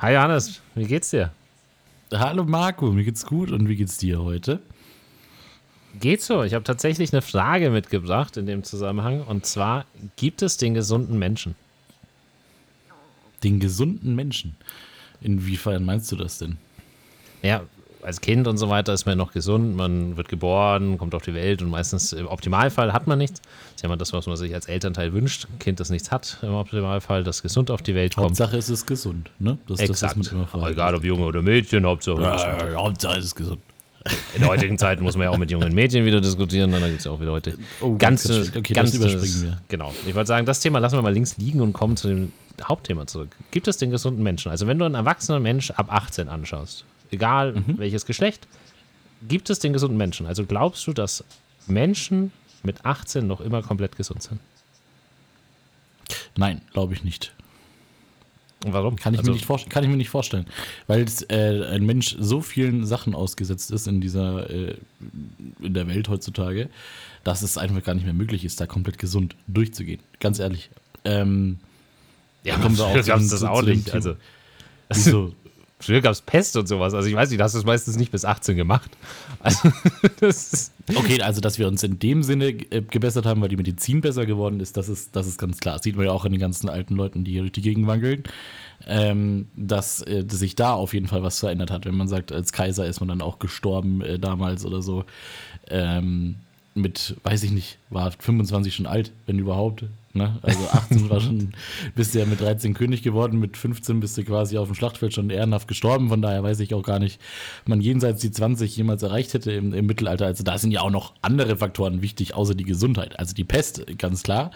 Hi Hannes, wie geht's dir? Hallo Marco, mir geht's gut und wie geht's dir heute? Geht so. Ich habe tatsächlich eine Frage mitgebracht in dem Zusammenhang und zwar: Gibt es den gesunden Menschen? Den gesunden Menschen? Inwiefern meinst du das denn? Ja, als Kind und so weiter ist man noch gesund, man wird geboren, kommt auf die Welt und meistens im Optimalfall hat man nichts. Das ist ja immer das, was man sich als Elternteil wünscht. Ein Kind, das nichts hat, im Optimalfall, das gesund auf die Welt kommt. Hauptsache es ist gesund, ne? Das, Exakt. Das, Egal ob Junge oder Mädchen, Hauptsache, ja, Hauptsache es ist gesund. In heutigen Zeit muss man ja auch mit jungen Mädchen wieder diskutieren, dann gibt es ja auch wieder heute oh, ganz, ganz, okay, ganz überspringen wir. Genau. Ich wollte sagen, das Thema lassen wir mal links liegen und kommen zu dem Hauptthema zurück. Gibt es den gesunden Menschen? Also wenn du einen erwachsenen Mensch ab 18 anschaust, egal mhm. welches Geschlecht, gibt es den gesunden Menschen? Also glaubst du, dass Menschen mit 18 noch immer komplett gesund sind? Nein, glaube ich nicht. Und warum? Kann ich, also, mir, nicht kann ich mir nicht vorstellen. Weil äh, ein Mensch so vielen Sachen ausgesetzt ist in dieser, äh, in der Welt heutzutage, dass es einfach gar nicht mehr möglich ist, da komplett gesund durchzugehen. Ganz ehrlich. Ähm, ja, kommen wir auch das auch nicht. Also, Wieso? Früher gab es Pest und sowas. Also ich weiß nicht, du hast es meistens nicht bis 18 gemacht. Also, okay, also dass wir uns in dem Sinne äh, gebessert haben, weil die Medizin besser geworden ist, das ist, das ist ganz klar. Das sieht man ja auch in den ganzen alten Leuten, die hier durch die Gegend wankeln. Ähm, dass, äh, dass sich da auf jeden Fall was verändert hat. Wenn man sagt, als Kaiser ist man dann auch gestorben äh, damals oder so. Ähm, mit, weiß ich nicht, war 25 schon alt, wenn überhaupt. Ne? Also 18 war schon, bist du ja mit 13 König geworden, mit 15 bist du quasi auf dem Schlachtfeld schon ehrenhaft gestorben. Von daher weiß ich auch gar nicht, man jenseits die 20 jemals erreicht hätte im, im Mittelalter. Also da sind ja auch noch andere Faktoren wichtig, außer die Gesundheit. Also die Pest, ganz klar.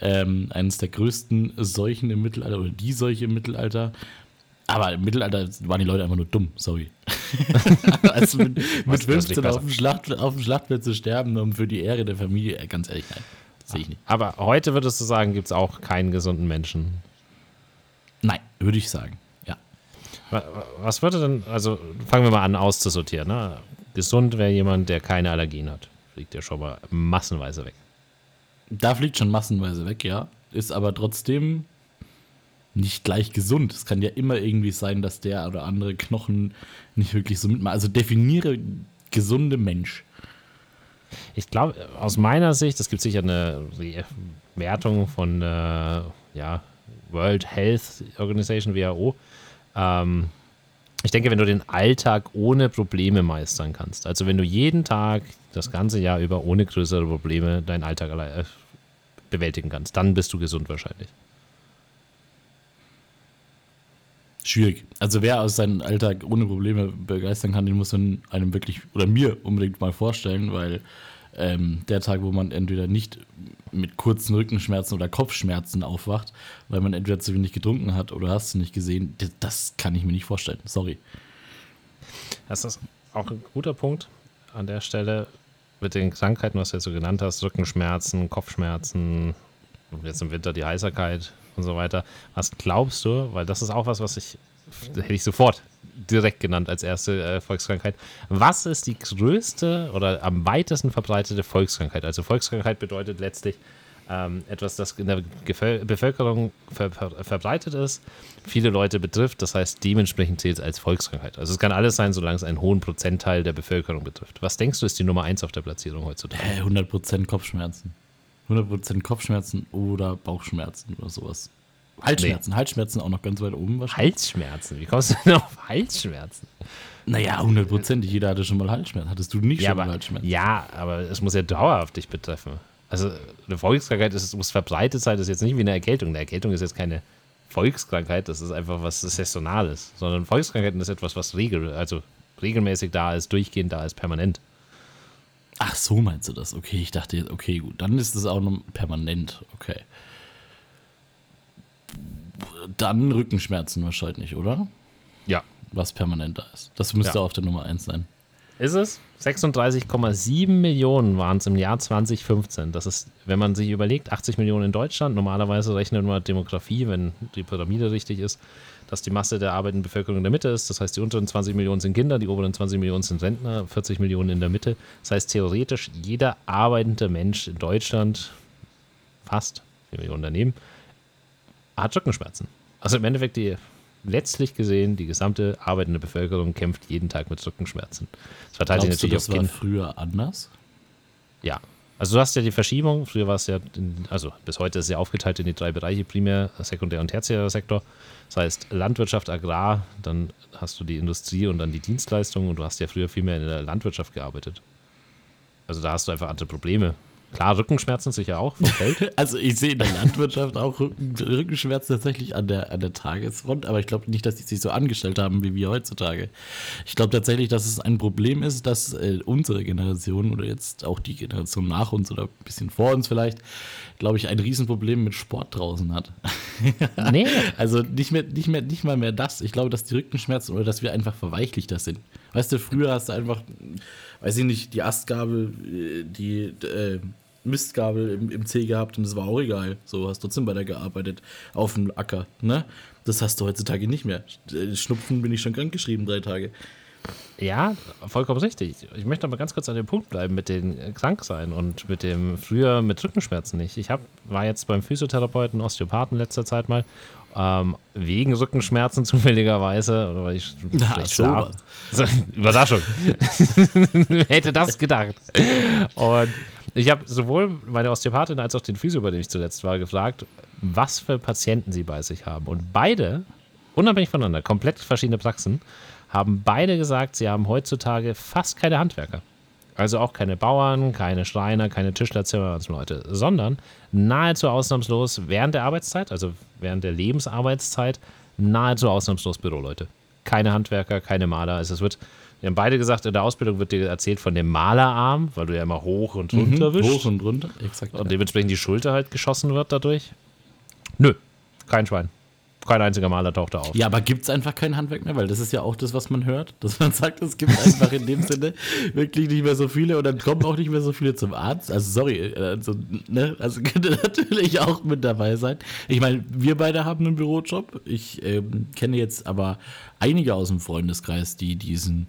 Ähm, eines der größten Seuchen im Mittelalter oder die Seuche im Mittelalter. Aber im Mittelalter waren die Leute einfach nur dumm, sorry. also mit, mit 15 auf dem, Schlacht, auf dem Schlachtfeld zu sterben, um für die Ehre der Familie, äh, ganz ehrlich, nein. Sehe ich nicht. Aber heute würdest du sagen, gibt es auch keinen gesunden Menschen? Nein, würde ich sagen, ja. Was würde denn, also fangen wir mal an auszusortieren. Ne? Gesund wäre jemand, der keine Allergien hat. Fliegt ja schon mal massenweise weg. Da fliegt schon massenweise weg, ja. Ist aber trotzdem nicht gleich gesund. Es kann ja immer irgendwie sein, dass der oder andere Knochen nicht wirklich so mitmachen. Also definiere gesunde Mensch. Ich glaube, aus meiner Sicht, es gibt sicher eine Wertung von äh, ja, World Health Organization, WHO. Ähm, ich denke, wenn du den Alltag ohne Probleme meistern kannst, also wenn du jeden Tag das ganze Jahr über ohne größere Probleme deinen Alltag äh, bewältigen kannst, dann bist du gesund wahrscheinlich. Schwierig. Also wer aus seinem Alltag ohne Probleme begeistern kann, den muss man einem wirklich oder mir unbedingt mal vorstellen, weil ähm, der Tag, wo man entweder nicht mit kurzen Rückenschmerzen oder Kopfschmerzen aufwacht, weil man entweder zu wenig getrunken hat oder hast du nicht gesehen, das, kann ich mir nicht vorstellen. Sorry. Das ist auch ein guter Punkt an der Stelle mit den Krankheiten, was du jetzt so genannt hast, Rückenschmerzen, Kopfschmerzen, jetzt im Winter die Heiserkeit und so weiter. Was glaubst du, weil das ist auch was, was ich, hätte ich sofort direkt genannt als erste äh, Volkskrankheit. Was ist die größte oder am weitesten verbreitete Volkskrankheit? Also Volkskrankheit bedeutet letztlich ähm, etwas, das in der Geföl Bevölkerung ver ver verbreitet ist, viele Leute betrifft, das heißt dementsprechend zählt es als Volkskrankheit. Also es kann alles sein, solange es einen hohen Prozentteil der Bevölkerung betrifft. Was denkst du ist die Nummer eins auf der Platzierung heutzutage? Äh, 100% Kopfschmerzen. 100% Kopfschmerzen oder Bauchschmerzen oder sowas. Halsschmerzen, nee. Halsschmerzen auch noch ganz weit oben wahrscheinlich. Halsschmerzen? Wie kommst du denn auf Halsschmerzen? Naja, hundertprozentig. Jeder hatte schon mal Halsschmerzen. Hattest du nicht ja, schon mal Halsschmerzen? Ja, aber es muss ja dauerhaft dich betreffen. Also eine Volkskrankheit ist, muss verbreitet sein, das ist jetzt nicht wie eine Erkältung. Eine Erkältung ist jetzt keine Volkskrankheit, das ist einfach was Saisonales. Sondern Volkskrankheiten ist etwas, was regel, also regelmäßig da ist, durchgehend da ist, permanent. Ach, so meinst du das? Okay, ich dachte, okay, gut, dann ist es auch noch permanent. Okay dann Rückenschmerzen wahrscheinlich, oder? Ja. Was permanent da ist. Das müsste ja. auf der Nummer 1 sein. Ist es? 36,7 Millionen waren es im Jahr 2015. Das ist, wenn man sich überlegt, 80 Millionen in Deutschland. Normalerweise rechnet man Demografie, wenn die Pyramide richtig ist, dass die Masse der arbeitenden Bevölkerung in der Mitte ist. Das heißt, die unteren 20 Millionen sind Kinder, die oberen 20 Millionen sind Rentner, 40 Millionen in der Mitte. Das heißt, theoretisch jeder arbeitende Mensch in Deutschland, fast 4 Millionen daneben, hat Rückenschmerzen. Also im Endeffekt die letztlich gesehen, die gesamte arbeitende Bevölkerung kämpft jeden Tag mit Rückenschmerzen. Das verteilt sich Glaubst du, natürlich das auf war früher anders? Ja. Also du hast ja die Verschiebung, früher war es ja, in, also bis heute ist es ja aufgeteilt in die drei Bereiche, Primär-, Sekundär- und Tertiärer Sektor. Das heißt Landwirtschaft, Agrar, dann hast du die Industrie und dann die Dienstleistungen und du hast ja früher viel mehr in der Landwirtschaft gearbeitet. Also da hast du einfach andere Probleme. Klar, Rückenschmerzen sicher auch vom Feld. Also ich sehe in der Landwirtschaft auch Rücken, Rückenschmerzen tatsächlich an der, an der Tagesfront, aber ich glaube nicht, dass die sich so angestellt haben wie wir heutzutage. Ich glaube tatsächlich, dass es ein Problem ist, dass äh, unsere Generation oder jetzt auch die Generation nach uns oder ein bisschen vor uns vielleicht, glaube ich, ein Riesenproblem mit Sport draußen hat. nee, Also nicht mehr, nicht mehr, nicht mal mehr das. Ich glaube, dass die Rückenschmerzen oder dass wir einfach verweichlichter sind. Weißt du, früher hast du einfach, weiß ich nicht, die Astgabel, äh, die äh, Mistgabel im, im Zeh gehabt und das war auch egal. So hast trotzdem weiter gearbeitet auf dem Acker. Ne? Das hast du heutzutage nicht mehr. Schnupfen bin ich schon krank geschrieben, drei Tage. Ja, vollkommen richtig. Ich möchte aber ganz kurz an dem Punkt bleiben mit dem Kranksein und mit dem früher mit Rückenschmerzen nicht. Ich hab, war jetzt beim Physiotherapeuten, Osteopathen letzter Zeit mal, ähm, wegen Rückenschmerzen zufälligerweise, oder weil ich Na, schlaf. Überraschung. Wer hätte das gedacht? Und ich habe sowohl meine Osteopathin als auch den Physio, bei dem ich zuletzt war, gefragt, was für Patienten sie bei sich haben. Und beide, unabhängig voneinander, komplett verschiedene Praxen, haben beide gesagt, sie haben heutzutage fast keine Handwerker. Also auch keine Bauern, keine Schreiner, keine Tischler, Zimmermannsleute, sondern nahezu ausnahmslos während der Arbeitszeit, also während der Lebensarbeitszeit, nahezu ausnahmslos Büroleute. Keine Handwerker, keine Maler. Also es wird, wir haben beide gesagt, in der Ausbildung wird dir erzählt von dem Malerarm, weil du ja immer hoch und runter wischst Hoch und runter, exakt. und dementsprechend die Schulter halt geschossen wird dadurch. Nö, kein Schwein. Kein einziger Maler taucht da auf. Ja, aber gibt es einfach kein Handwerk mehr? Weil das ist ja auch das, was man hört, dass man sagt, es gibt einfach in dem Sinne wirklich nicht mehr so viele und dann kommen auch nicht mehr so viele zum Arzt. Also sorry, also, ne? also könnte natürlich auch mit dabei sein. Ich meine, wir beide haben einen Bürojob. Ich ähm, kenne jetzt aber einige aus dem Freundeskreis, die diesen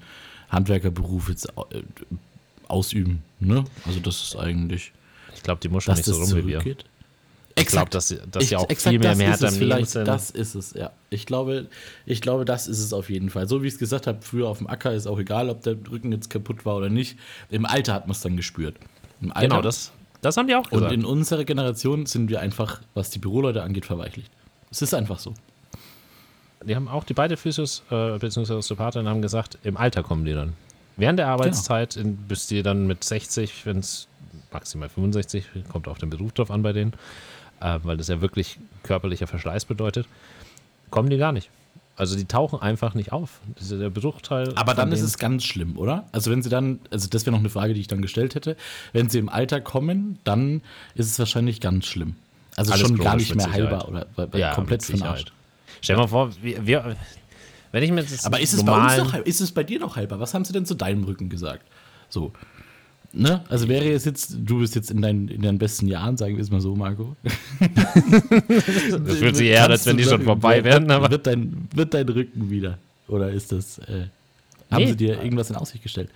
Handwerkerberuf jetzt äh, ausüben. Ne? Also das ist eigentlich, Ich glaube, die muschen dass nicht so rum wie wir. Ich glaube, dass, dass Ich- sie auch exakt viel mehr Leben vielleicht, sind. Das ist es, ja. Ich glaube, ich glaube, das ist es auf jeden Fall. So wie ich es gesagt habe, früher auf dem Acker ist auch egal, ob der Rücken jetzt kaputt war oder nicht. Im Alter hat man es dann gespürt. Im Alter. genau, das, das haben die auch Und gesagt. in unserer Generation sind wir einfach, was die Büroleute angeht, verweichlicht. Es ist einfach so. die haben auch die beide Physios äh, bzw. Osteopathen haben gesagt, im Alter kommen die dann. Während der Arbeitszeit, in, bis die dann mit 60, wenn es maximal 65, kommt auf den Beruf drauf an bei denen, äh, weil das ja wirklich körperlicher Verschleiß bedeutet, kommen die gar nicht. Also die tauchen einfach nicht auf. Das ist der Bruchteil. Aber dann ist es ganz schlimm, oder? Also wenn sie dann, also das wäre noch eine Frage, die ich dann gestellt hätte. Wenn sie im Alter kommen, dann ist es wahrscheinlich ganz schlimm. Also Alles schon gar nicht mehr heilbar oder ja, komplett von. Arsch. Stell dir mal vor, wir, wir, wenn ich mir das Aber ist es bei uns noch? Ist es bei dir noch heilbar? Was haben sie denn zu deinem Rücken gesagt? So. Ne? Also wäre es jetzt, du bist jetzt in deinen, in deinen besten Jahren, sagen wir es mal so, Marco. Das fühlt sich eher als wenn die schon vorbei wären, aber- Wird dein, wird dein Rücken wieder? Oder ist das, äh, haben Nee. sie dir irgendwas in Aussicht gestellt?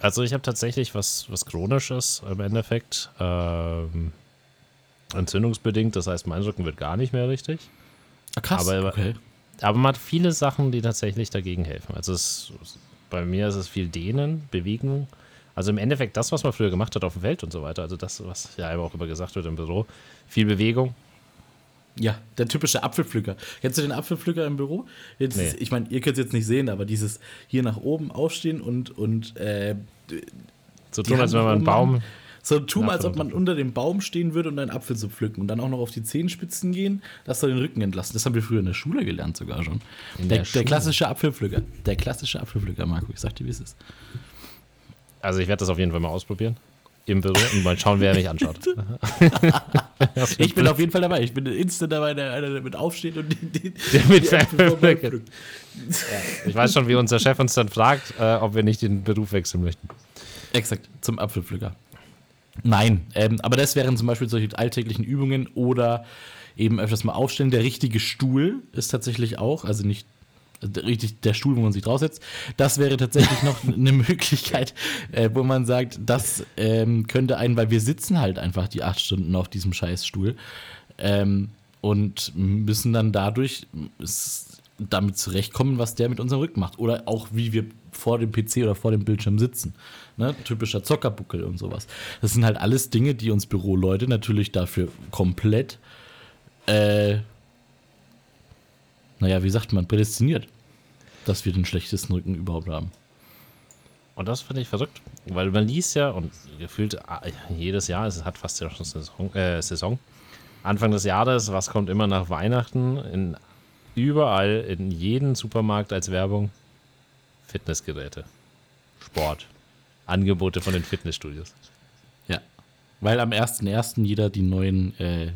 Also ich habe tatsächlich was, was Chronisches im Endeffekt. Ähm, entzündungsbedingt, das heißt, mein Rücken wird gar nicht mehr richtig. Ah, krass. Aber- okay. Aber man hat viele Sachen, die tatsächlich dagegen helfen. Also es, bei mir ist es viel Dehnen, Bewegung. Also im Endeffekt das, was man früher gemacht hat auf dem Feld und so weiter. Also das, was ja immer auch immer gesagt wird im Büro. Viel Bewegung. Ja, der typische Apfelpflücker. Kennst du den Apfelpflücker im Büro? Jetzt, Nee. Ich meine, ihr könnt es jetzt nicht sehen, aber dieses hier nach oben aufstehen und, und äh, So tun, als wenn man einen Baum. So tun, als ob man unter dem Baum stehen würde und einen Apfel zu pflücken und dann auch noch auf die Zehenspitzen gehen, dass du den Rücken entlassen. Das haben wir früher in der Schule gelernt sogar schon. Der, der der klassische Apfelpflücker. Der klassische Apfelpflücker, Marco. Ich sag dir, wie es ist. Also ich werde das auf jeden Fall mal ausprobieren. Im Büro und mal schauen, wer mich anschaut. Ich bin auf jeden Fall dabei. Ich bin instant dabei, der einer damit aufsteht und den, den, Der mit die pflückt. Ich weiß schon, wie unser Chef uns dann fragt, äh, ob wir nicht den Beruf wechseln möchten. Exakt, zum Apfelpflücker. Nein, ähm, aber das wären zum Beispiel solche alltäglichen Übungen oder eben öfters mal aufstellen. Der richtige Stuhl ist tatsächlich auch, also nicht richtig der Stuhl, wo man sich draufsetzt. Das wäre tatsächlich noch eine Möglichkeit, äh, wo man sagt, das ähm, könnte einen, weil wir sitzen halt einfach die acht Stunden auf diesem Scheißstuhl ähm, und müssen dann dadurch, damit zurechtkommen, was der mit unserem Rücken macht. Oder auch wie wir vor dem PC oder vor dem Bildschirm sitzen. Ne? Typischer Zockerbuckel und sowas. Das sind halt alles Dinge, die uns Büroleute natürlich dafür komplett, äh, naja, wie sagt man, prädestiniert, dass wir den schlechtesten Rücken überhaupt haben. Und das finde ich verrückt, weil man liest ja und gefühlt ah, jedes Jahr, es hat fast ja schon Saison, äh, Saison, Anfang des Jahres, was kommt immer nach Weihnachten, in überall, in jedem Supermarkt als Werbung, Fitnessgeräte, Sport, Angebote von den Fitnessstudios. Ja, weil am 1.1. jeder die neuen, äh,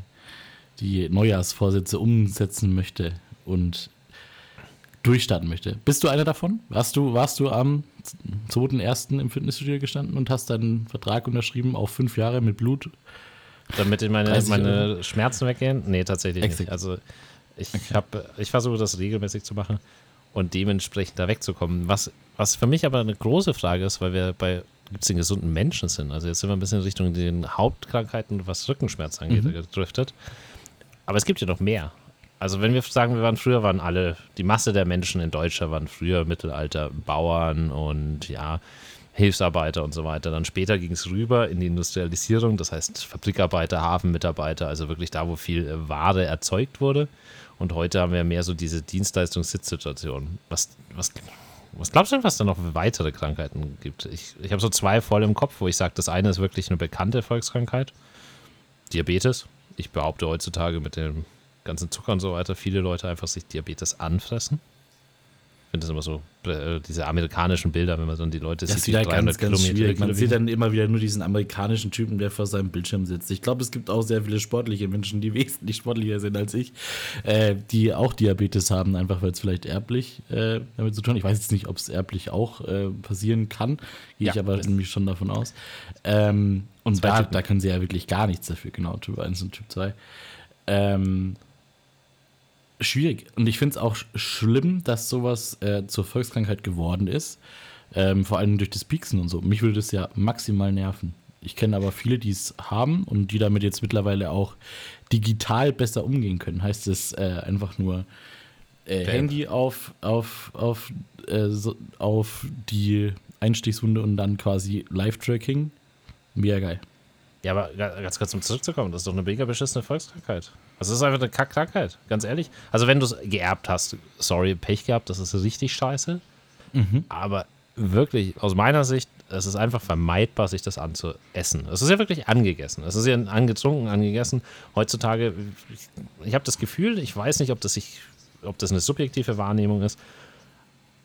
die Neujahrsvorsätze umsetzen möchte und durchstarten möchte. Bist du einer davon? Warst du, warst du am 2.1. im Fitnessstudio gestanden und hast deinen Vertrag unterschrieben auf fünf Jahre mit Blut? Damit meine, meine Schmerzen weggehen? Nee, tatsächlich Exakt. nicht. Also ich, okay. ich versuche das regelmäßig zu machen und dementsprechend da wegzukommen. Was, was für mich aber eine große Frage ist, weil wir bei gibt es den gesunden Menschen sind. Also jetzt sind wir ein bisschen in Richtung den Hauptkrankheiten, was Rückenschmerz angeht, mhm. gedriftet. Aber es gibt ja noch mehr. Also wenn wir sagen, wir waren früher, waren alle, die Masse der Menschen in Deutschland waren früher Mittelalter Bauern und ja, Hilfsarbeiter und so weiter. Dann später ging es rüber in die Industrialisierung, das heißt Fabrikarbeiter, Hafenmitarbeiter, also wirklich da, wo viel äh, Ware erzeugt wurde. Und heute haben wir mehr so diese Dienstleistungssitzsituation. Was, was, was glaubst du denn, was da noch weitere Krankheiten gibt? Ich, ich habe so zwei voll im Kopf, wo ich sage, das eine ist wirklich eine bekannte Volkskrankheit. Diabetes. Ich behaupte heutzutage mit dem ganzen Zucker und so weiter viele Leute einfach sich Diabetes anfressen. Ich finde das immer so, äh, diese amerikanischen Bilder, wenn man so die Leute das sieht, die 300 ganz, ganz Kilometer. Schwierig. Man sieht dann immer wieder nur diesen amerikanischen Typen, der vor seinem Bildschirm sitzt. Ich glaube, es gibt auch sehr viele sportliche Menschen, die wesentlich sportlicher sind als ich, äh, die auch Diabetes haben, einfach weil es vielleicht erblich äh, damit zu tun hat. Ich weiß jetzt nicht, ob es erblich auch äh, passieren kann, gehe ja. ich aber nämlich schon davon aus. Ähm, und da, da können sie ja wirklich gar nichts dafür, genau, Typ 1 und Typ 2. Ähm, schwierig. Und ich finde es auch schlimm, dass sowas äh, zur Volkskrankheit geworden ist. Ähm, vor allem durch das Pieksen und so. Mich würde das ja maximal nerven. Ich kenne aber viele, die es haben und die damit jetzt mittlerweile auch digital besser umgehen können. Heißt es äh, einfach nur äh, Handy auf, auf, auf, äh, so, auf die Einstichshunde und dann quasi Live-Tracking. Mega geil. Ja, aber ganz kurz, um zurückzukommen, das ist doch eine mega beschissene Volkskrankheit. Das ist einfach eine Kackkrankheit, ganz ehrlich. Also, wenn du es geerbt hast, sorry, Pech gehabt, das ist richtig scheiße. Mhm. Aber wirklich, aus meiner Sicht, es ist einfach vermeidbar, sich das anzuessen. Es ist ja wirklich angegessen. Es ist ja angetrunken, angegessen. Heutzutage, ich, ich habe das Gefühl, ich weiß nicht, ob das, sich, ob das eine subjektive Wahrnehmung ist,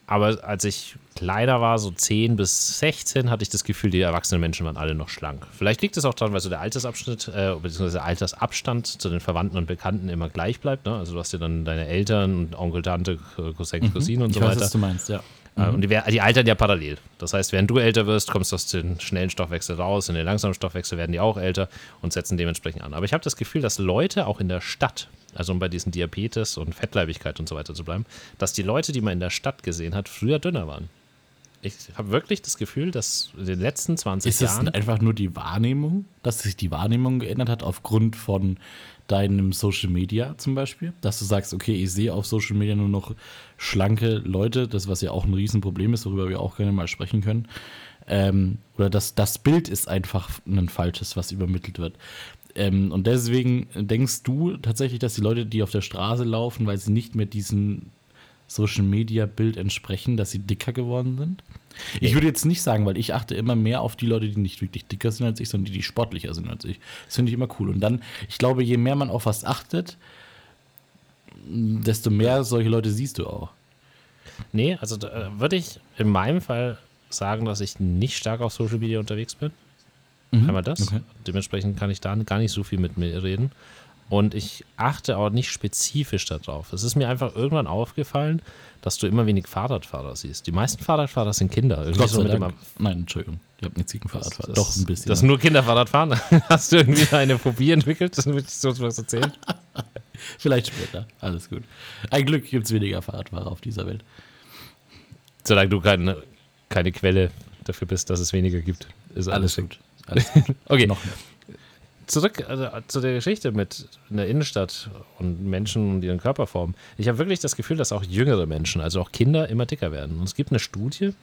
aber als ich kleiner war, so 10 bis 16, hatte ich das Gefühl, die erwachsenen Menschen waren alle noch schlank. Vielleicht liegt es auch daran, weil so der Altersabschnitt, äh, beziehungsweise der Altersabstand zu den Verwandten und Bekannten immer gleich bleibt. Ne? Also du hast ja dann deine Eltern, Onkel, Tante, Cousin, mhm. Cousine und ich so weiß, weiter. Was du meinst, ja. Äh, mhm. Und die, die, altern ja parallel. Das heißt, während du älter wirst, kommst du aus dem schnellen Stoffwechsel raus, in den langsamen Stoffwechsel werden die auch älter und setzen dementsprechend an. Aber ich habe das Gefühl, dass Leute auch in der Stadt also um bei diesen Diabetes und Fettleibigkeit und so weiter zu bleiben, dass die Leute, die man in der Stadt gesehen hat, früher dünner waren. Ich habe wirklich das Gefühl, dass in den letzten 20 Ist Jahren. Ist es einfach nur die Wahrnehmung, dass sich die Wahrnehmung geändert hat aufgrund von deinem Social Media zum Beispiel? Dass du sagst, okay, ich sehe auf Social Media nur noch schlanke Leute, das was ja auch ein Riesenproblem ist, worüber wir auch gerne mal sprechen können. Ähm, oder dass das Bild ist einfach ein falsches, was übermittelt wird. Ähm, und deswegen denkst du tatsächlich, dass die Leute, die auf der Straße laufen, weil sie nicht mehr diesem Social Media Bild entsprechen, dass sie dicker geworden sind? Ich würde jetzt nicht sagen, weil ich achte immer mehr auf die Leute, die nicht wirklich dicker sind als ich, sondern die, die sportlicher sind als ich. Das finde ich immer cool. Und dann, ich glaube, je mehr man auf was achtet, desto mehr solche Leute siehst du auch. Nee, also würde ich in meinem Fall sagen, dass ich nicht stark auf Social Media unterwegs bin. Mhm. Einmal das. Okay. Dementsprechend kann ich da gar nicht so viel mit mir reden. Und ich achte auch nicht spezifisch darauf. Es ist mir einfach irgendwann aufgefallen, dass du immer wenig Fahrradfahrer siehst. Die meisten Fahrradfahrer sind Kinder. Irgendwie so mit Nein, Entschuldigung. Ich habe nichts gegen Fahrradfahrer. Doch, ein bisschen. Dass nur Kinder Fahrrad fahren? Hast du irgendwie eine Phobie entwickelt? Das würde ich so was erzählen. Vielleicht später. Alles gut. Ein Glück gibt es weniger Fahrradfahrer auf dieser Welt. Solange du keine, keine Quelle dafür bist, dass es weniger gibt, ist alles, alles gut. okay. Noch zurück also, zu der Geschichte mit in der Innenstadt und Menschen und ihren Körperformen. Ich habe wirklich das Gefühl, dass auch jüngere Menschen, also auch Kinder, immer dicker werden. Und es gibt eine Studie,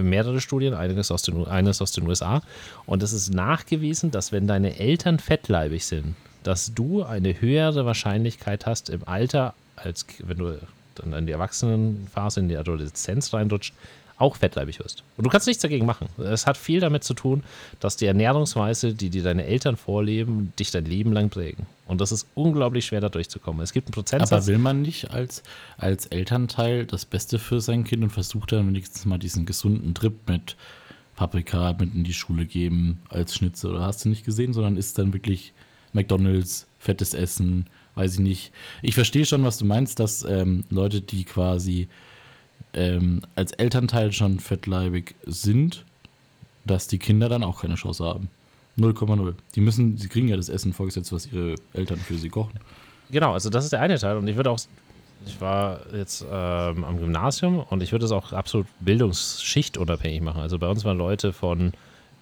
mehrere Studien, eines aus, den, eines aus den USA, und es ist nachgewiesen, dass wenn deine Eltern fettleibig sind, dass du eine höhere Wahrscheinlichkeit hast im Alter, als wenn du dann in die Erwachsenenphase, in die Adoleszenz reinrutscht, auch fettleibig wirst. Und du kannst nichts dagegen machen. Es hat viel damit zu tun, dass die Ernährungsweise, die dir deine Eltern vorleben, dich dein Leben lang prägen. Und das ist unglaublich schwer, da durchzukommen. Es gibt einen Prozentsatz. Aber will man nicht als, als Elternteil das Beste für sein Kind und versucht dann wenigstens mal diesen gesunden Trip mit Paprika mit in die Schule geben als Schnitzel? Oder hast du nicht gesehen, sondern ist dann wirklich McDonalds, fettes Essen, weiß ich nicht. Ich verstehe schon, was du meinst, dass ähm, Leute, die quasi ähm, als Elternteil schon fettleibig sind, dass die Kinder dann auch keine Chance haben. 0,0. Die müssen, sie kriegen ja das Essen vorgesetzt, was ihre Eltern für sie kochen. Genau, also das ist der eine Teil. Und ich würde auch, ich war jetzt ähm, am Gymnasium und ich würde es auch absolut bildungsschichtunabhängig machen. Also bei uns waren Leute von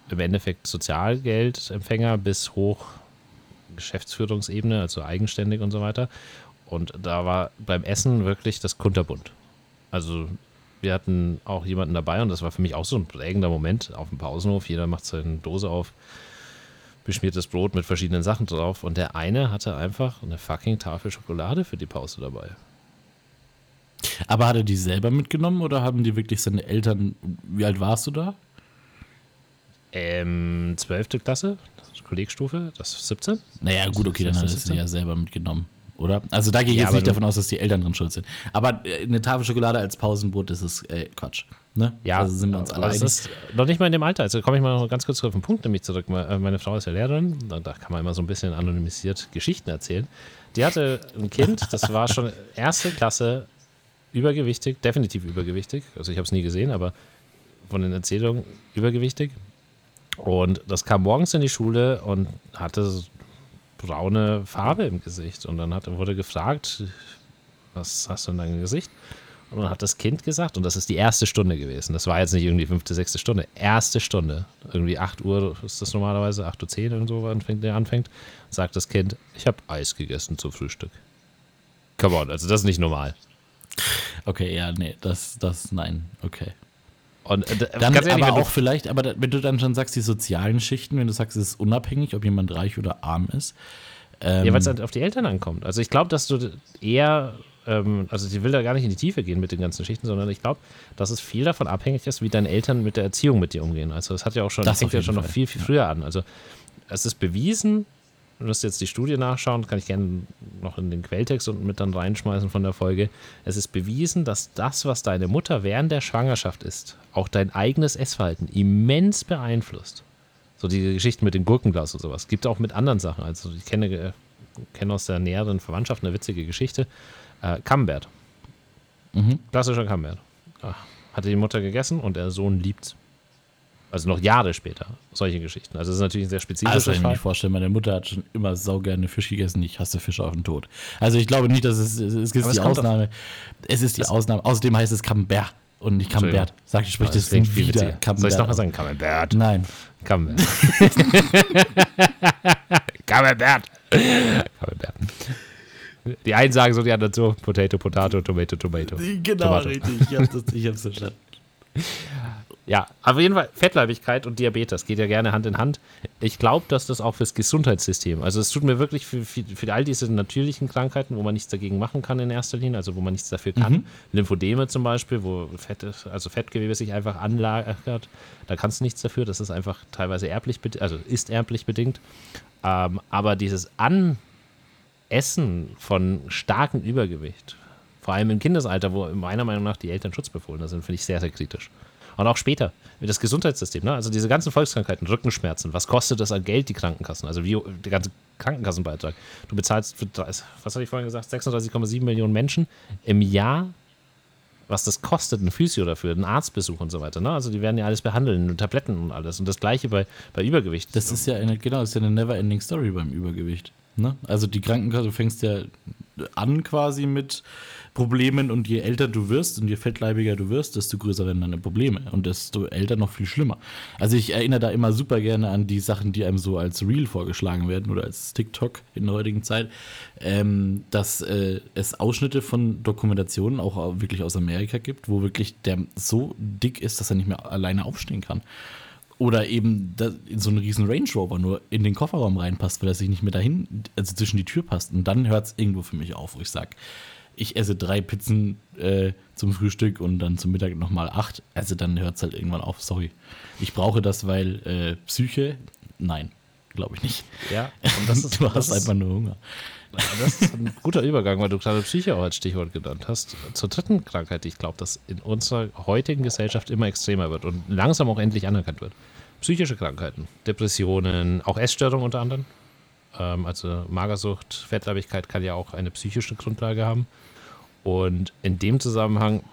im Endeffekt Sozialgeldempfänger bis hoch Geschäftsführungsebene, also eigenständig und so weiter. Und da war beim Essen wirklich das Kunterbunt. Also wir hatten auch jemanden dabei und das war für mich auch so ein prägender Moment auf dem Pausenhof. Jeder macht seine Dose auf, beschmiertes Brot mit verschiedenen Sachen drauf und der eine hatte einfach eine fucking Tafel Schokolade für die Pause dabei. Aber hat er die selber mitgenommen oder haben die wirklich seine Eltern, wie alt warst du da? Ähm, 12. Klasse, Kollegstufe, das ist 17. Naja, gut, okay, dann hat er sie ja selber mitgenommen oder? Also da gehe ich ja, jetzt nicht davon aus, dass die Eltern drin schuld sind. Aber äh, eine Tafel Schokolade als Pausenbrot, das ist äh, Quatsch. Ne? Ja, also sind wir uns alle einig. ist noch nicht mal in dem Alter. Also komme ich mal noch ganz kurz auf den Punkt nämlich zurück. Äh, meine Frau ist ja Lehrerin, da kann man immer so ein bisschen anonymisiert Geschichten erzählen. Die hatte ein Kind, das war schon erste Klasse, übergewichtig, definitiv übergewichtig. Also ich habe es nie gesehen, aber von den Erzählungen übergewichtig. Und das kam morgens in die Schule und hatte braune Farbe im Gesicht. Und dann hat, wurde gefragt, was hast du in deinem Gesicht? Und dann hat das Kind gesagt, und das ist die erste Stunde gewesen. Das war jetzt nicht irgendwie fünfte, sechste Stunde. Erste Stunde. Irgendwie 8 Uhr ist das normalerweise, 8.10 Uhr irgendwo, wann der anfängt. Sagt das Kind, ich habe Eis gegessen zum Frühstück. Come on, also das ist nicht normal. Okay, ja, nee, das, das, nein, okay. Und äh, dann ehrlich, aber auch vielleicht, aber wenn du dann schon sagst, die sozialen Schichten, wenn du sagst, es ist unabhängig, ob jemand reich oder arm ist. Ähm, ja, weil es halt auf die Eltern ankommt. Also ich glaube, dass du eher, ähm, also sie will da gar nicht in die Tiefe gehen mit den ganzen Schichten, sondern ich glaube, dass es viel davon abhängig ist, wie deine Eltern mit der Erziehung mit dir umgehen. Also es hat ja auch schon, das fängt ja schon Fall. noch viel, viel früher an. Also es ist bewiesen, Du musst jetzt die Studie nachschauen, kann ich gerne noch in den Quelltext und mit dann reinschmeißen von der Folge. Es ist bewiesen, dass das, was deine Mutter während der Schwangerschaft isst, auch dein eigenes Essverhalten immens beeinflusst. So die Geschichten mit dem Gurkenglas und sowas. Gibt auch mit anderen Sachen. Also ich kenne, äh, kenne aus der näheren Verwandtschaft eine witzige Geschichte. Äh, Camembert. Mhm. Klassischer Camembert. Ah, hatte die Mutter gegessen und der Sohn liebt's. Also noch Jahre später, solche Geschichten. Also das ist natürlich ein sehr spezifischer also, ich kann mir vorstellen, meine Mutter hat schon immer saugerne Fisch gegessen. Ich hasse Fische auf den Tod. Also ich glaube nicht, dass es, es ist die es Ausnahme. Es ist die Ausnahme. Außerdem heißt es Camembert und nicht Camembert. Sag ich, sprich das, das wieder Camembert. Soll ich nochmal sagen? Camembert. Nein. Camembert. Camembert. Camembert. Die einen sagen so, die anderen so. Potato, Potato, Tomato, Tomato. Genau, Tomato. richtig. Ich hab's, ich hab's verstanden. Ja, auf jeden Fall Fettleibigkeit und Diabetes geht ja gerne Hand in Hand. Ich glaube, dass das auch fürs Gesundheitssystem, also es tut mir wirklich für, für, für, all diese natürlichen Krankheiten, wo man nichts dagegen machen kann in erster Linie, also wo man nichts dafür kann. Mhm. Lymphedeme zum Beispiel, wo Fett, also Fettgewebe sich einfach anlagert, da kannst du nichts dafür. Das ist einfach teilweise erblich, also ist erblich bedingt. Ähm, aber dieses Anessen von starkem Übergewicht, vor allem im Kindesalter, wo meiner Meinung nach die Eltern schutzbefohlen sind, finde ich sehr, sehr kritisch. Und auch später, das Gesundheitssystem, ne? also diese ganzen Volkskrankheiten, Rückenschmerzen, was kostet das an Geld, die Krankenkassen? Also wie der ganze Krankenkassenbeitrag. Du bezahlst für, was hatte ich vorhin gesagt, 36,7 Millionen Menschen im Jahr was das kostet, ein Physio dafür, einen Arztbesuch und so weiter. Ne? Also die werden ja alles behandeln, Tabletten und alles. Und das gleiche bei, bei Übergewicht. Das ist ja eine, genau, ist ja eine never-ending Story beim Übergewicht. Ne? Also die Krankenkasse, du fängst ja an quasi mit Problemen und je älter du wirst und je fettleibiger du wirst, desto größer werden deine Probleme und desto älter noch viel schlimmer. Also ich erinnere da immer super gerne an die Sachen, die einem so als Reel vorgeschlagen werden oder als TikTok in der heutigen Zeit, ähm, dass äh, es Ausschnitte von Dokumentationen auch wirklich aus Amerika gibt, wo wirklich der so dick ist, dass er nicht mehr alleine aufstehen kann. Oder eben in so einen riesen Range Rover nur in den Kofferraum reinpasst, weil er sich nicht mehr dahin, also zwischen die Tür passt. Und dann hört es irgendwo für mich auf, wo ich sage, ich esse drei Pizzen äh, zum Frühstück und dann zum Mittag nochmal acht. Also dann hört es halt irgendwann auf, sorry. Ich brauche das, weil äh, Psyche, nein, glaube ich nicht. Ja, und das ist, du hast einfach nur Hunger. Das ist ein guter Übergang, weil du gerade Psyche auch als Stichwort genannt hast. Zur dritten Krankheit, die ich glaube, dass in unserer heutigen Gesellschaft immer extremer wird und langsam auch endlich anerkannt wird. Psychische Krankheiten, Depressionen, auch Essstörungen unter anderem. Ähm, also Magersucht, Fettleibigkeit kann ja auch eine psychische Grundlage haben. Und in dem Zusammenhang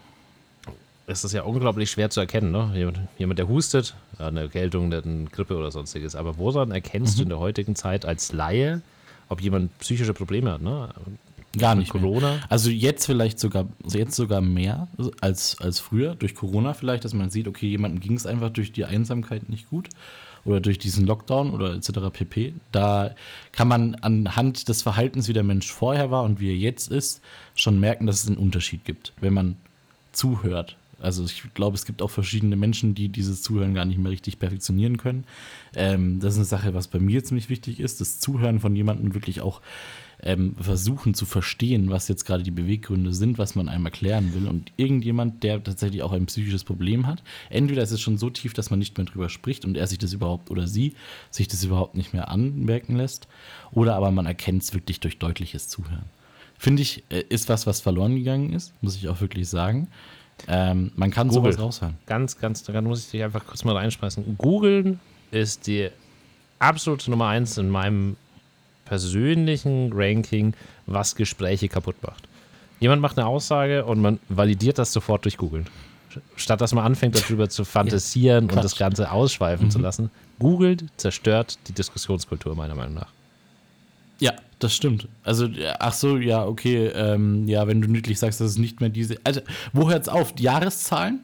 ist es ja unglaublich schwer zu erkennen. Ne? Jemand, jemand, der hustet, eine Erkältung, eine Grippe oder sonstiges. Aber woran erkennst mhm. du in der heutigen Zeit als Laie, ob jemand psychische Probleme hat? Ne? Gar nicht. Corona. Mehr. Also jetzt vielleicht sogar, also jetzt sogar mehr als, als früher, durch Corona vielleicht, dass man sieht, okay, jemandem ging es einfach durch die Einsamkeit nicht gut oder durch diesen Lockdown oder etc. pp. Da kann man anhand des Verhaltens, wie der Mensch vorher war und wie er jetzt ist, schon merken, dass es einen Unterschied gibt, wenn man zuhört. Also ich glaube, es gibt auch verschiedene Menschen, die dieses Zuhören gar nicht mehr richtig perfektionieren können. Ähm, das ist eine Sache, was bei mir ziemlich wichtig ist, das Zuhören von jemandem wirklich auch ähm, versuchen zu verstehen, was jetzt gerade die Beweggründe sind, was man einem erklären will. Und irgendjemand, der tatsächlich auch ein psychisches Problem hat, entweder ist es schon so tief, dass man nicht mehr drüber spricht und er sich das überhaupt oder sie sich das überhaupt nicht mehr anmerken lässt, oder aber man erkennt es wirklich durch deutliches Zuhören. Finde ich, äh, ist was, was verloren gegangen ist, muss ich auch wirklich sagen. Ähm, man kann Google. sowas raushören. Ganz, ganz, da muss ich dich einfach kurz mal reinschmeißen. Googeln ist die absolute Nummer eins in meinem persönlichen Ranking, was Gespräche kaputt macht. Jemand macht eine Aussage und man validiert das sofort durch Googeln. Statt dass man anfängt, darüber zu fantasieren ja, und das Ganze ausschweifen mhm. zu lassen. Googelt zerstört die Diskussionskultur, meiner Meinung nach. Ja, das stimmt. Also, ach so, ja, okay. Ähm, ja, wenn du niedlich sagst, dass es nicht mehr diese. Also, wo hört es auf? Die Jahreszahlen?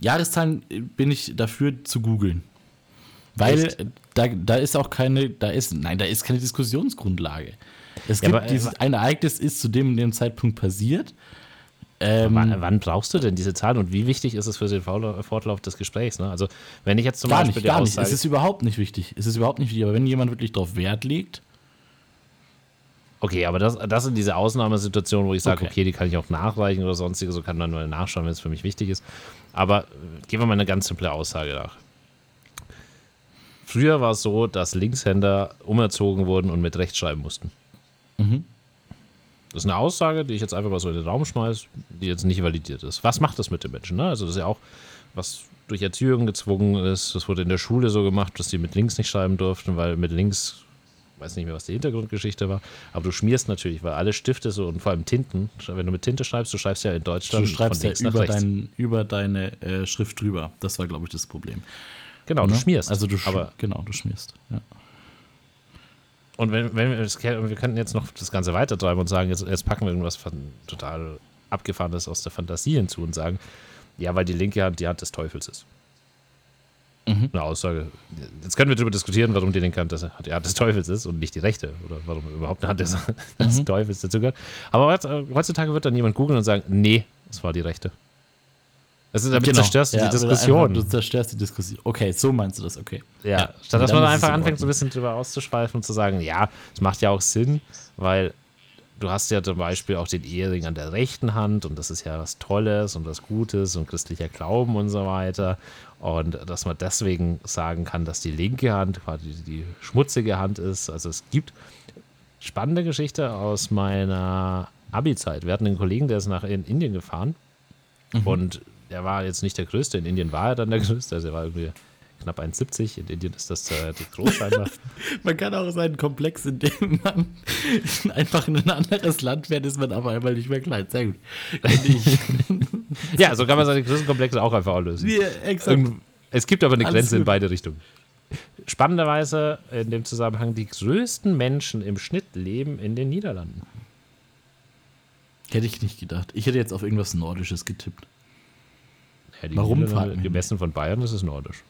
Jahreszahlen äh, bin ich dafür zu googeln. Weil da, da ist auch keine, da ist, nein, da ist keine Diskussionsgrundlage. Es ja, gibt aber, dieses, ein Ereignis ist zu dem, dem Zeitpunkt passiert. Ähm, wann, wann, brauchst du denn diese Zahlen und wie wichtig ist es für den Fortlauf des Gesprächs? Ne? Also, wenn ich jetzt zum gar Beispiel. Nicht, gar nicht. Es ist überhaupt nicht wichtig. Es ist überhaupt nicht wichtig. Aber wenn jemand wirklich darauf Wert legt. Okay, aber das, das sind diese Ausnahmesituationen, wo ich sage, okay. okay. die kann ich auch nachreichen oder sonstiges, so kann dann nur nachschauen, wenn es für mich wichtig ist. Aber äh, gehen wir mal eine ganz simple Aussage nach. Früher war es so, dass Linkshänder umerzogen wurden und mit Rechts schreiben mussten. Mhm. Das ist eine Aussage, die ich jetzt einfach mal so in den Raum schmeiße, die jetzt nicht validiert ist. Was macht das mit den Menschen? Ne? Also, das ist ja auch, was durch Erziehung gezwungen ist. Das wurde in der Schule so gemacht, dass die mit links nicht schreiben durften, weil mit links, weiß nicht mehr, was die Hintergrundgeschichte war, aber du schmierst natürlich, weil alle Stifte so und vor allem Tinten, wenn du mit Tinte schreibst, du schreibst ja in Deutschland. Du schreibst ja über, dein, über deine äh, Schrift drüber. Das war, glaube ich, das Problem. Genau, du ne? schmierst. Also du, aber genau, du schmierst. Ja. Und wenn, wenn wir, das, wir könnten jetzt noch das Ganze weitertreiben und sagen, jetzt, jetzt packen wir irgendwas von total abgefahrenes aus der Fantasie hinzu und sagen, ja, weil die linke Hand die Hand des Teufels ist. Mhm. Eine Aussage. Jetzt können wir darüber diskutieren, warum die linke Hand das, die Hand des Teufels ist und nicht die rechte. Oder warum überhaupt eine Hand des, des mhm. Teufels dazugehört. Aber heutzutage wird dann jemand googeln und sagen, nee, es war die rechte. Also damit genau. zerstörst du ja, die Diskussion. Einfach, du zerstörst die Diskussion. Okay, so meinst du das, okay. Ja, ja. statt dass man einfach anfängt, so ein bisschen drüber auszuschweifen und zu sagen, ja, es macht ja auch Sinn, weil du hast ja zum Beispiel auch den Ehering an der rechten Hand und das ist ja was Tolles und was Gutes und christlicher Glauben und so weiter. Und dass man deswegen sagen kann, dass die linke Hand quasi die schmutzige Hand ist. Also es gibt spannende Geschichte aus meiner Abi-Zeit. Wir hatten einen Kollegen, der ist nach in Indien gefahren mhm. und der war jetzt nicht der Größte. In Indien war er dann der Größte. Also er war irgendwie knapp 1,70. In Indien ist das äh, groß scheinbar. man kann auch seinen Komplex, in dem man einfach in ein anderes Land fährt, ist man aber einmal nicht mehr klein. Sehr gut. ja, so kann man seine Größenkomplexe auch einfach lösen. Ja, exakt. es gibt aber eine Alles Grenze gut. in beide Richtungen. Spannenderweise in dem Zusammenhang, die größten Menschen im Schnitt leben in den Niederlanden. Hätte ich nicht gedacht. Ich hätte jetzt auf irgendwas Nordisches getippt. Ja, Warum gemessen von Bayern, das ist nordisch.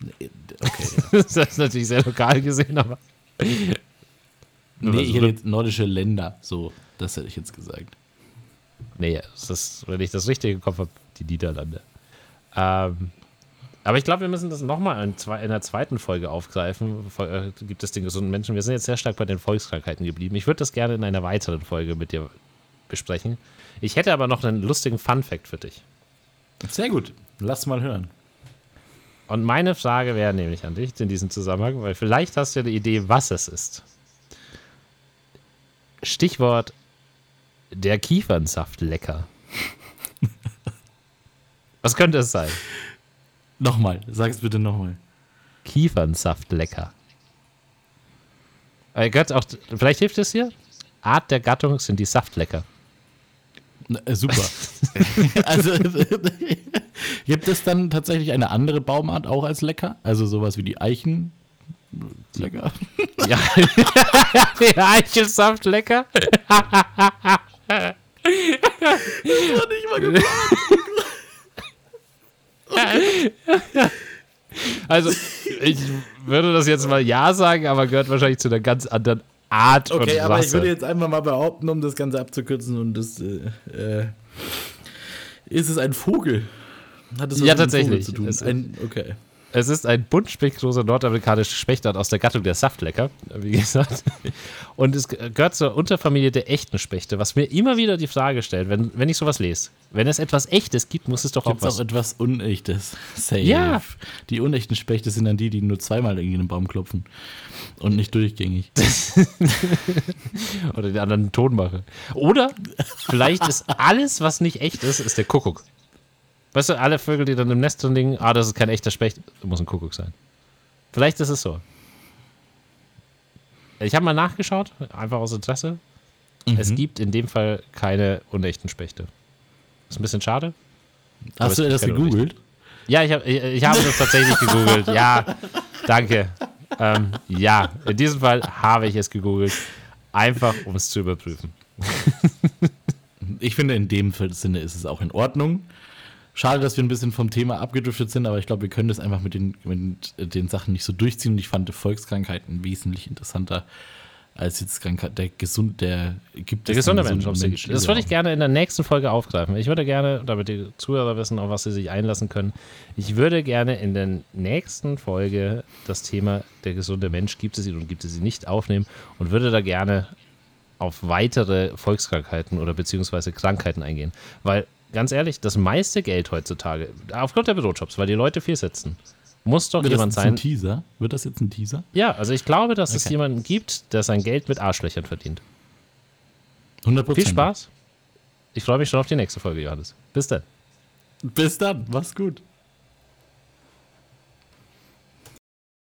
Nee, Okay, ja. das ist natürlich sehr lokal gesehen, aber. nee, ich hätte jetzt nordische Länder. So, das hätte ich jetzt gesagt. Nee, das ist, wenn ich das richtig im Kopf habe, die Niederlande. Ähm, aber ich glaube, wir müssen das nochmal in, in der zweiten Folge aufgreifen. Äh, Gibt es den gesunden Menschen? Wir sind jetzt sehr stark bei den Volkskrankheiten geblieben. Ich würde das gerne in einer weiteren Folge mit dir besprechen. Ich hätte aber noch einen lustigen Fun-Fact für dich. Sehr gut. Lass mal hören. Und meine Frage wäre nämlich an dich in diesem Zusammenhang, weil vielleicht hast du ja eine Idee, was es ist. Stichwort der Kiefernsaft lecker. was könnte es sein? Nochmal, sag es bitte nochmal. Kiefernsaft lecker. Äh, gehört auch, vielleicht hilft es hier? Art der Gattung sind die Saftlecker. Na, äh, super. also gibt es dann tatsächlich eine andere Baumart auch als lecker? Also sowas wie die Eichen? Lecker. Ja, der Eichelsaft lecker. nicht mal gefragt. Also, ich würde das jetzt mal ja sagen, aber gehört wahrscheinlich zu einer ganz anderen Art Okay, und aber ich würde jetzt einfach mal behaupten, um das Ganze abzukürzen und das äh, äh, ist es ein Vogel? Hat es Ja, mit tatsächlich. Zu tun? Es- Ein, okay. Es ist ein buntspektroser nordamerikanischer Spechtart aus der Gattung der Saftlecker, wie gesagt. Und es gehört zur Unterfamilie der echten Spechte, was mir immer wieder die Frage stellt, wenn, wenn ich sowas lese. Wenn es etwas Echtes gibt, muss es doch auch Gibt es auch was. etwas Unechtes? Safe. Ja. Die unechten Spechte sind dann die, die nur zweimal irgendwie in den Baum klopfen. Und nicht durchgängig. Oder den anderen Ton mache. Oder vielleicht ist alles, was nicht echt ist, ist der Kuckuck. Weißt du, alle Vögel, die dann im Nest drin liegen, ah, das ist kein echter Specht, muss ein Kuckuck sein. Vielleicht ist es so. Ich habe mal nachgeschaut, einfach aus Interesse. Es Mhm. gibt in dem Fall keine unechten Spechte. Ist ein bisschen schade. Hast du es das gegoogelt? Ja, ich, hab, ich, ich habe das tatsächlich gegoogelt. Ja, danke. Ähm, ja, in diesem Fall habe ich es gegoogelt. Einfach, um es zu überprüfen. Ich finde, in dem Sinne ist es auch in Ordnung. Schade, dass wir ein bisschen vom Thema abgedriftet sind, aber ich glaube, wir können das einfach mit den, mit den Sachen nicht so durchziehen. Und ich fand Volkskrankheiten wesentlich interessanter als jetzt Krankheit. Der gesund, der gibt Der es gesunde Mensch. gesunden ob's- Das würde ich gerne in der nächsten Folge aufgreifen. Ich würde gerne, damit die Zuhörer wissen, auf was sie sich einlassen können, ich würde gerne in der nächsten Folge das Thema der gesunde Mensch, gibt es ihn und gibt es ihn nicht, aufnehmen und würde da gerne auf weitere Volkskrankheiten oder beziehungsweise Krankheiten eingehen. Weil, ganz ehrlich, das meiste Geld heutzutage, aufgrund der Bürojobs, weil die Leute viel sitzen, muss doch Wird das jemand jetzt sein. ein Teaser? Wird das jetzt ein Teaser? Ja, also ich glaube, dass es Okay. jemanden gibt, der sein Geld mit Arschlöchern verdient. 100% Viel Spaß. Ich freue mich schon auf die nächste Folge, Johannes. Bis dann. Bis dann. Mach's gut.